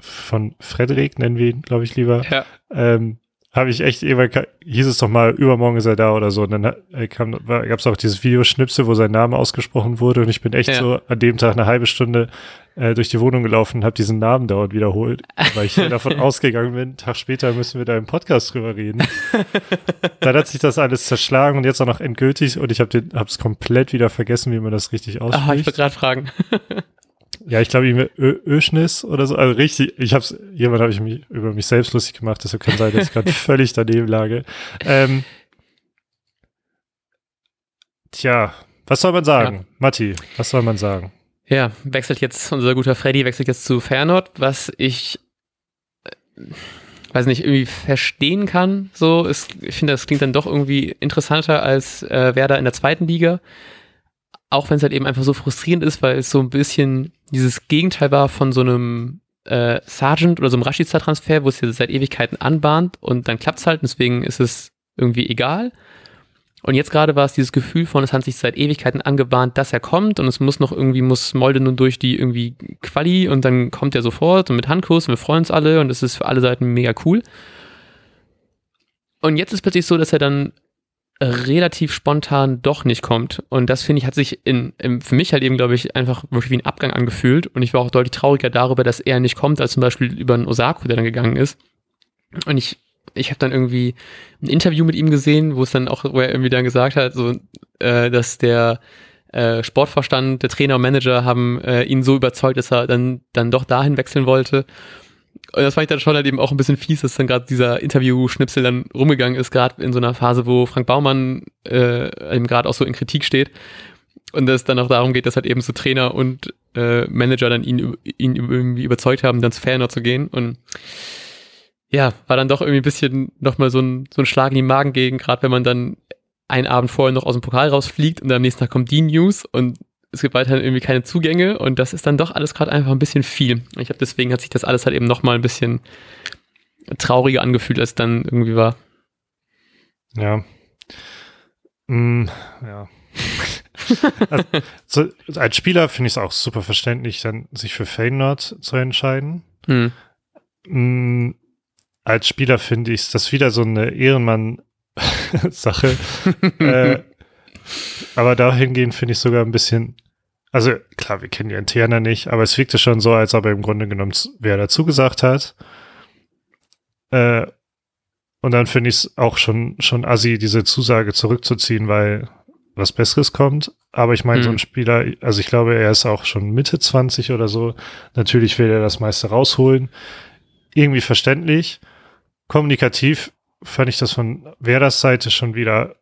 von Frederik, nennen wir ihn, glaube ich, lieber, ja. ähm, habe ich echt, irgendwann hieß es doch mal, übermorgen ist er da oder so. Und dann äh, gab es auch dieses Videoschnipsel, wo sein Name ausgesprochen wurde. Und ich bin echt ja. so an dem Tag eine halbe Stunde äh, durch die Wohnung gelaufen und habe diesen Namen dauernd wiederholt, weil ich davon ausgegangen bin, einen Tag später müssen wir da im Podcast drüber reden. dann hat sich das alles zerschlagen und jetzt auch noch endgültig und ich habe es komplett wieder vergessen, wie man das richtig ausspricht. Ah, ich wollte gerade fragen. Ja, ich glaube, irgendwie Öschnis oder so. Also richtig, ich hab's, jemand habe ich mich über mich selbst lustig gemacht, deshalb kann sein, dass ich gerade völlig daneben lage. Ähm, tja, was soll man sagen? Ja. Matti, was soll man sagen? Ja, wechselt jetzt, unser guter Freddy wechselt jetzt zu Fernord, was ich äh, weiß nicht, irgendwie verstehen kann. So, es, ich finde, das klingt dann doch irgendwie interessanter als äh, Werder in der zweiten Liga auch wenn es halt eben einfach so frustrierend ist, weil es so ein bisschen dieses Gegenteil war von so einem äh, Sergeant oder so einem Rashica-Transfer, wo es ja seit Ewigkeiten anbahnt und dann klappt es halt, deswegen ist es irgendwie egal. Und jetzt gerade war es dieses Gefühl von, es hat sich seit Ewigkeiten angebahnt, dass er kommt und es muss noch irgendwie, muss Molde nun durch die irgendwie Quali und dann kommt er sofort und mit Handkurs und wir freuen uns alle und es ist für alle Seiten mega cool. Und jetzt ist plötzlich so, dass er dann relativ spontan doch nicht kommt. Und das finde ich, hat sich in, in, für mich halt eben, glaube ich, einfach wirklich wie ein Abgang angefühlt. Und ich war auch deutlich trauriger darüber, dass er nicht kommt, als zum Beispiel über einen Osako, der dann gegangen ist. Und ich, ich habe dann irgendwie ein Interview mit ihm gesehen, wo es dann auch, wo er irgendwie dann gesagt hat, so, äh, dass der äh, Sportvorstand, der Trainer und Manager haben äh, ihn so überzeugt, dass er dann, dann doch dahin wechseln wollte. Und das fand ich dann schon halt eben auch ein bisschen fies, dass dann gerade dieser Interview-Schnipsel dann rumgegangen ist, gerade in so einer Phase, wo Frank Baumann äh, eben gerade auch so in Kritik steht. Und es dann auch darum geht, dass halt eben so Trainer und äh, Manager dann ihn, ihn irgendwie überzeugt haben, dann zu Ferner zu gehen. Und ja, war dann doch irgendwie ein bisschen nochmal so ein, so ein Schlag in die Magen gegen, gerade wenn man dann einen Abend vorher noch aus dem Pokal rausfliegt und am nächsten Tag kommt die News und es gibt weiterhin irgendwie keine Zugänge und das ist dann doch alles gerade einfach ein bisschen viel. Ich habe deswegen hat sich das alles halt eben noch mal ein bisschen trauriger angefühlt, als dann irgendwie war. Ja. Mm, ja. also, als Spieler finde ich es auch super verständlich, dann sich für Feyenoord zu entscheiden. Hm. Mm, als Spieler finde ich das wieder so eine Ehrenmann-Sache. äh, aber dahingehend finde ich sogar ein bisschen also klar, wir kennen die Interna nicht, aber es wirkte schon so, als ob er im Grunde genommen wer dazu gesagt hat. Äh, und dann finde ich es auch schon, schon assi, diese Zusage zurückzuziehen, weil was Besseres kommt. Aber ich meine, hm. so ein hm. Spieler, also ich glaube, er ist auch schon Mitte 20 oder so. Natürlich will er das meiste rausholen. Irgendwie verständlich. Kommunikativ fand ich das von Werders Seite schon wieder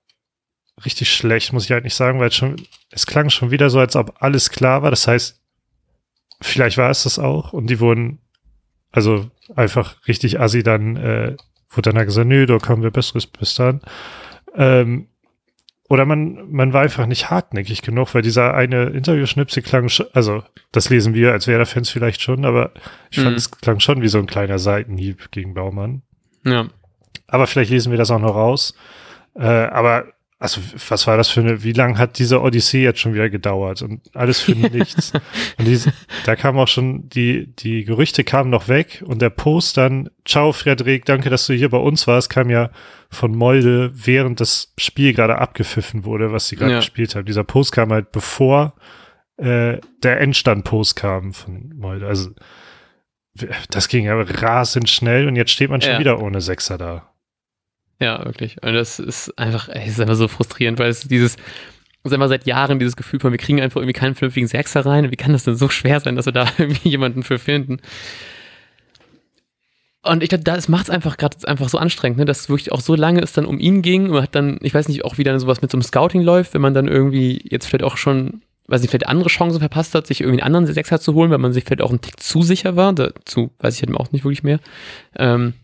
richtig schlecht, muss ich halt nicht sagen, weil es schon, es klang schon wieder so, als ob alles klar war. Das heißt, vielleicht war es das auch und die wurden, also einfach richtig assi dann, äh, wurde dann halt gesagt, nö, da kommen wir Besseres bis dann. Ähm, oder man, man war einfach nicht hartnäckig genug, weil dieser eine Interview-Schnipsel klang schon, also das lesen wir als Werder-Fans vielleicht schon, aber ich fand, mhm. es klang schon wie so ein kleiner Seitenhieb gegen Baumann. Ja. Aber vielleicht lesen wir das auch noch raus. Äh, aber also was war das für eine, wie lange hat diese Odyssee jetzt schon wieder gedauert und alles für nichts. und diese, da kam auch schon, die, die Gerüchte kamen noch weg und der Post dann, ciao Frederik, danke, dass du hier bei uns warst, kam ja von Molde, während das Spiel gerade abgepfiffen wurde, was sie gerade ja. gespielt haben. Dieser Post kam halt bevor äh, der Endstand-Post kam von Molde. Also das ging ja rasend schnell und jetzt steht man schon ja. wieder ohne Sechser da. Ja, wirklich. Und das ist einfach, ey, ist einfach so frustrierend, weil es dieses, es ist einfach seit Jahren dieses Gefühl von, wir kriegen einfach irgendwie keinen vernünftigen Sechser rein. Wie kann das denn so schwer sein, dass wir da irgendwie jemanden für finden? Und ich glaube, das macht es einfach gerade einfach so anstrengend, ne? dass wirklich auch so lange es dann um ihn ging. Man hat dann, ich weiß nicht, auch wie dann sowas mit so einem Scouting läuft, wenn man dann irgendwie jetzt vielleicht auch schon, weiß nicht, vielleicht andere Chancen verpasst hat, sich irgendwie einen anderen Sechser zu holen, weil man sich vielleicht auch einen Tick zu sicher war. Dazu weiß ich halt auch nicht wirklich mehr. Ähm,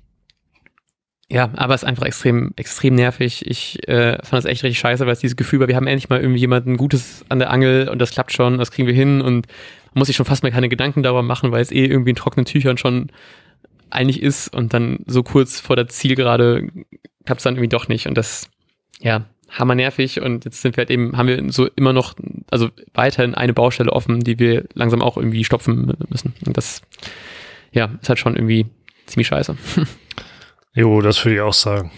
ja, aber es ist einfach extrem, extrem nervig. Ich äh, fand das echt richtig scheiße, weil es dieses Gefühl war, wir haben endlich mal irgendwie jemanden Gutes an der Angel und das klappt schon, das kriegen wir hin und muss sich schon fast mal keine Gedanken darüber machen, weil es eh irgendwie in trockenen Tüchern schon einig ist und dann so kurz vor der Zielgerade klappt es dann irgendwie doch nicht und das, ja, hammer nervig und jetzt sind wir halt eben, haben wir so immer noch, also weiterhin eine Baustelle offen, die wir langsam auch irgendwie stopfen müssen und das, ja, ist halt schon irgendwie ziemlich scheiße. Jo, das würde ich auch sagen.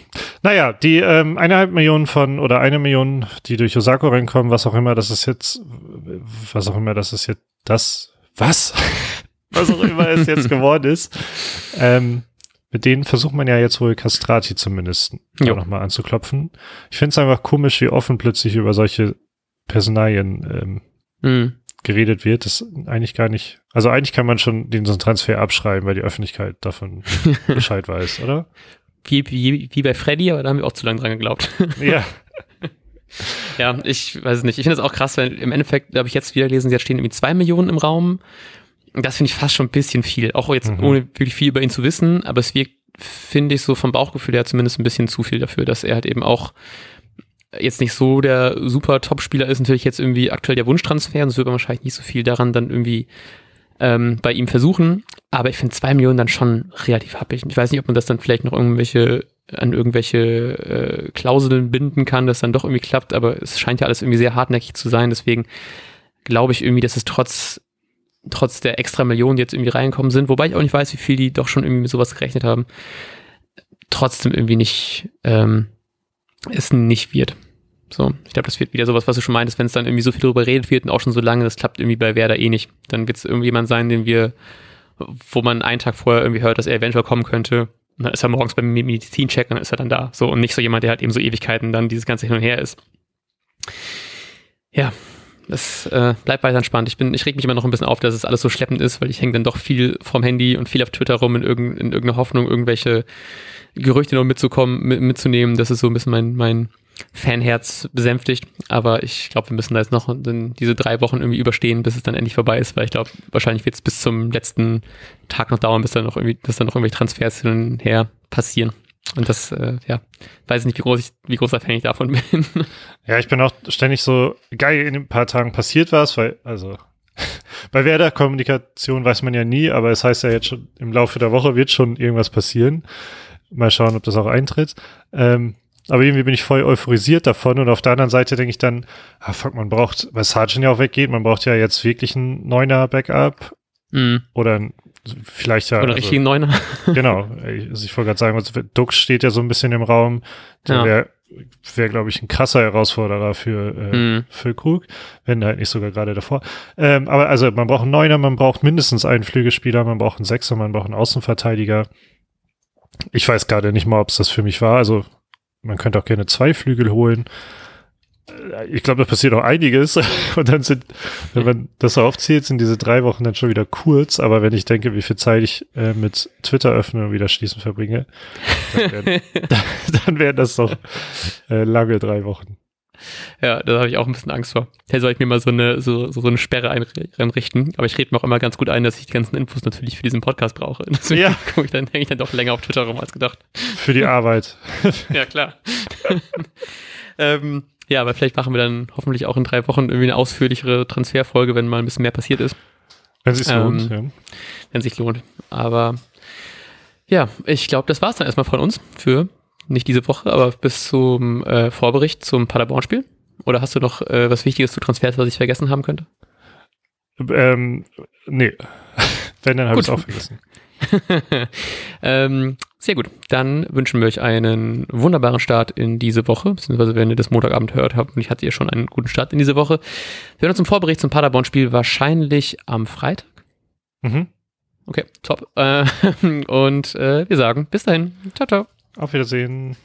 Naja, die ähm, eineinhalb Millionen von oder eine Million, die durch Osako reinkommen, was auch immer, das ist jetzt, was auch immer, das ist jetzt das, was? was auch immer es jetzt geworden ist. Ähm, mit denen versucht man ja jetzt wohl Castrati zumindest nochmal anzuklopfen. Ich finde es einfach komisch, wie offen plötzlich über solche Personalien ähm, mhm. geredet wird. Das eigentlich gar nicht. Also eigentlich kann man schon den Transfer abschreiben, weil die Öffentlichkeit davon Bescheid weiß, oder? Wie, wie, wie bei Freddy, aber da haben wir auch zu lange dran geglaubt. Ja. ja, ich weiß es nicht. Ich finde es auch krass, weil im Endeffekt, habe ich jetzt wieder gelesen, jetzt stehen irgendwie zwei Millionen im Raum. Das finde ich fast schon ein bisschen viel. Auch jetzt mhm. ohne wirklich viel über ihn zu wissen, aber es wirkt, finde ich, so vom Bauchgefühl her zumindest ein bisschen zu viel dafür, dass er halt eben auch jetzt nicht so der super Top-Spieler ist, natürlich jetzt irgendwie aktuell der Wunschtransfer, sonst würde man wahrscheinlich nicht so viel daran dann irgendwie ähm, bei ihm versuchen. Aber ich finde zwei Millionen dann schon relativ happig. Ich weiß nicht, ob man das dann vielleicht noch irgendwelche an irgendwelche äh, Klauseln binden kann, dass dann doch irgendwie klappt, aber es scheint ja alles irgendwie sehr hartnäckig zu sein. Deswegen glaube ich irgendwie, dass es trotz trotz der extra Millionen, die jetzt irgendwie reinkommen sind, wobei ich auch nicht weiß, wie viel die doch schon irgendwie mit sowas gerechnet haben, trotzdem irgendwie nicht ähm, es nicht wird. So, ich glaube, das wird wieder sowas, was du schon meintest, wenn es dann irgendwie so viel darüber redet wird und auch schon so lange, das klappt irgendwie bei Werder eh nicht. Dann wird es irgendjemand sein, den wir, wo man einen Tag vorher irgendwie hört, dass er eventuell kommen könnte. Und dann ist er morgens beim Medizincheck und dann ist er dann da. So, und nicht so jemand, der halt eben so Ewigkeiten dann dieses ganze Hin und Her ist. Ja, das äh, bleibt weiter spannend. Ich bin, ich reg mich immer noch ein bisschen auf, dass es alles so schleppend ist, weil ich hänge dann doch viel vom Handy und viel auf Twitter rum in, irgend, in irgendeiner Hoffnung, irgendwelche Gerüchte noch mitzukommen, mit, mitzunehmen. Das ist so ein bisschen mein, mein Fanherz besänftigt. Aber ich glaube, wir müssen da jetzt noch diese drei Wochen irgendwie überstehen, bis es dann endlich vorbei ist, weil ich glaube, wahrscheinlich wird es bis zum letzten Tag noch dauern, bis dann noch irgendwie, bis dann noch irgendwelche Transfers hin und her passieren. Und das, äh, ja, weiß nicht, wie groß ich, wie großer Fan ich davon bin. Ja, ich bin auch ständig so geil in ein paar Tagen passiert was, weil, also bei Werder Kommunikation weiß man ja nie, aber es heißt ja jetzt schon, im Laufe der Woche wird schon irgendwas passieren. Mal schauen, ob das auch eintritt. Ähm, aber irgendwie bin ich voll euphorisiert davon und auf der anderen Seite denke ich dann, ah fuck, man braucht, weil Sargent ja auch weggeht, man braucht ja jetzt wirklich einen neuner Backup mm. oder ein vielleicht ja. Oder also, richtigen Neuner. genau. Also ich wollte gerade sagen, also Dux steht ja so ein bisschen im Raum. Der ja. wäre, wär, glaube ich, ein krasser Herausforderer für, äh, mhm. für Krug, wenn halt nicht sogar gerade davor. Ähm, aber also man braucht einen Neuner, man braucht mindestens einen Flügelspieler, man braucht einen Sechser, man braucht einen Außenverteidiger. Ich weiß gerade nicht mal, ob es das für mich war. Also man könnte auch gerne zwei Flügel holen ich glaube, da passiert auch einiges. Und dann sind, wenn man das aufzählt, sind diese drei Wochen dann schon wieder kurz. Aber wenn ich denke, wie viel Zeit ich äh, mit Twitter öffnen und wieder schließen verbringe, dann wären, dann wären das doch äh, lange drei Wochen. Ja, da habe ich auch ein bisschen Angst vor. Da soll ich mir mal so eine, so, so eine Sperre einrichten. Aber ich rede mir auch immer ganz gut ein, dass ich die ganzen Infos natürlich für diesen Podcast brauche. Deswegen ja. ich, dann hänge ich dann doch länger auf Twitter rum als gedacht. Für die Arbeit. ja, klar. ähm, ja, aber vielleicht machen wir dann hoffentlich auch in drei Wochen irgendwie eine ausführlichere Transferfolge, wenn mal ein bisschen mehr passiert ist. Wenn es sich ähm, lohnt, ja. Wenn es sich lohnt. Aber ja, ich glaube, das war es dann erstmal von uns für nicht diese Woche, aber bis zum äh, Vorbericht zum Paderborn-Spiel? Oder hast du noch äh, was Wichtiges zu Transfers, was ich vergessen haben könnte? Ähm, nee. Wenn, dann habe ich es auch vergessen. ähm, sehr gut. Dann wünschen wir euch einen wunderbaren Start in diese Woche, beziehungsweise wenn ihr das Montagabend hört habt, und ich hatte ihr schon einen guten Start in diese Woche. Wir hören uns zum Vorbericht zum Paderborn-Spiel wahrscheinlich am Freitag. Mhm. Okay, top. Äh, und äh, wir sagen bis dahin. Ciao, ciao. Auf Wiedersehen.